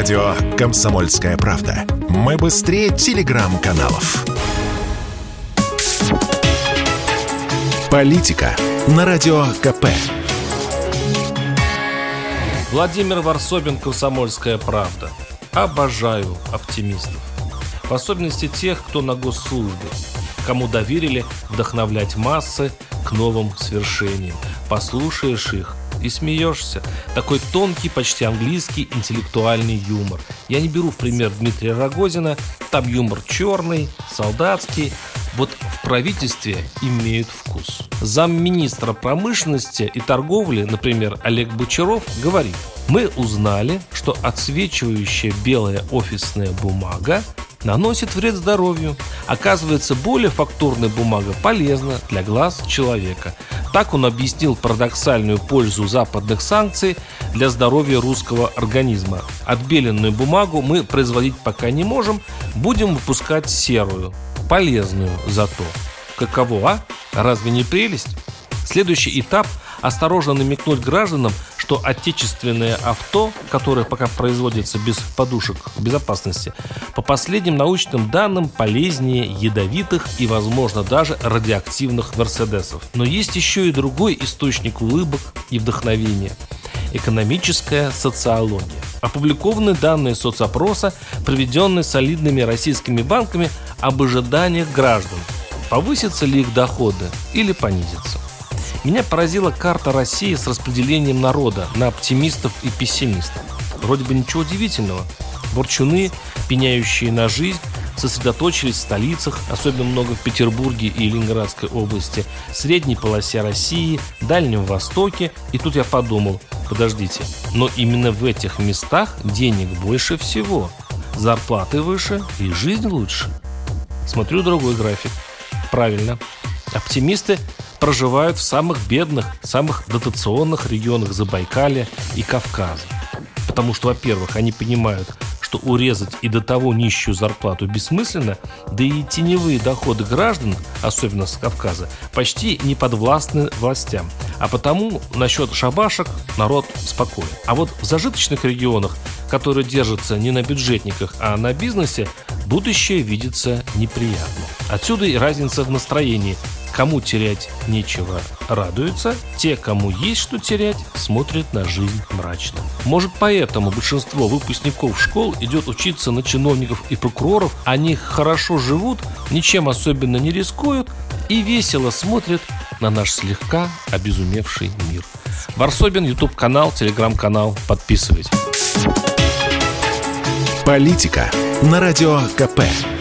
Радио «Комсомольская правда». Мы быстрее телеграм-каналов. Политика на Радио КП. Владимир Варсобин, «Комсомольская правда». Обожаю оптимистов. В особенности тех, кто на госслужбе, кому доверили вдохновлять массы к новым свершениям. Послушаешь их, и смеешься. Такой тонкий, почти английский интеллектуальный юмор. Я не беру в пример Дмитрия Рогозина, там юмор черный, солдатский. Вот в правительстве имеют вкус. Замминистра промышленности и торговли, например, Олег Бочаров, говорит, мы узнали, что отсвечивающая белая офисная бумага наносит вред здоровью. Оказывается, более фактурная бумага полезна для глаз человека. Так он объяснил парадоксальную пользу западных санкций для здоровья русского организма. Отбеленную бумагу мы производить пока не можем, будем выпускать серую, полезную зато. Каково, а? Разве не прелесть? Следующий этап – осторожно намекнуть гражданам, что отечественное авто, которое пока производится без подушек безопасности, по последним научным данным полезнее ядовитых и, возможно, даже радиоактивных Мерседесов. Но есть еще и другой источник улыбок и вдохновения – экономическая социология. Опубликованы данные соцопроса, проведенные солидными российскими банками об ожиданиях граждан. Повысятся ли их доходы или понизятся? Меня поразила карта России с распределением народа на оптимистов и пессимистов. Вроде бы ничего удивительного. Борчуны, пеняющие на жизнь, сосредоточились в столицах, особенно много в Петербурге и Ленинградской области, средней полосе России, Дальнем Востоке. И тут я подумал, подождите, но именно в этих местах денег больше всего, зарплаты выше и жизнь лучше. Смотрю другой график. Правильно. Оптимисты проживают в самых бедных, самых дотационных регионах Забайкалья и Кавказа. Потому что, во-первых, они понимают, что урезать и до того нищую зарплату бессмысленно, да и теневые доходы граждан, особенно с Кавказа, почти не подвластны властям. А потому насчет шабашек народ спокоен. А вот в зажиточных регионах, которые держатся не на бюджетниках, а на бизнесе, будущее видится неприятно. Отсюда и разница в настроении Кому терять нечего, радуются. Те, кому есть что терять, смотрят на жизнь мрачно. Может, поэтому большинство выпускников школ идет учиться на чиновников и прокуроров. Они хорошо живут, ничем особенно не рискуют и весело смотрят на наш слегка обезумевший мир. Варсобин, YouTube канал, телеграм-канал. Подписывайтесь. Политика на радио КП.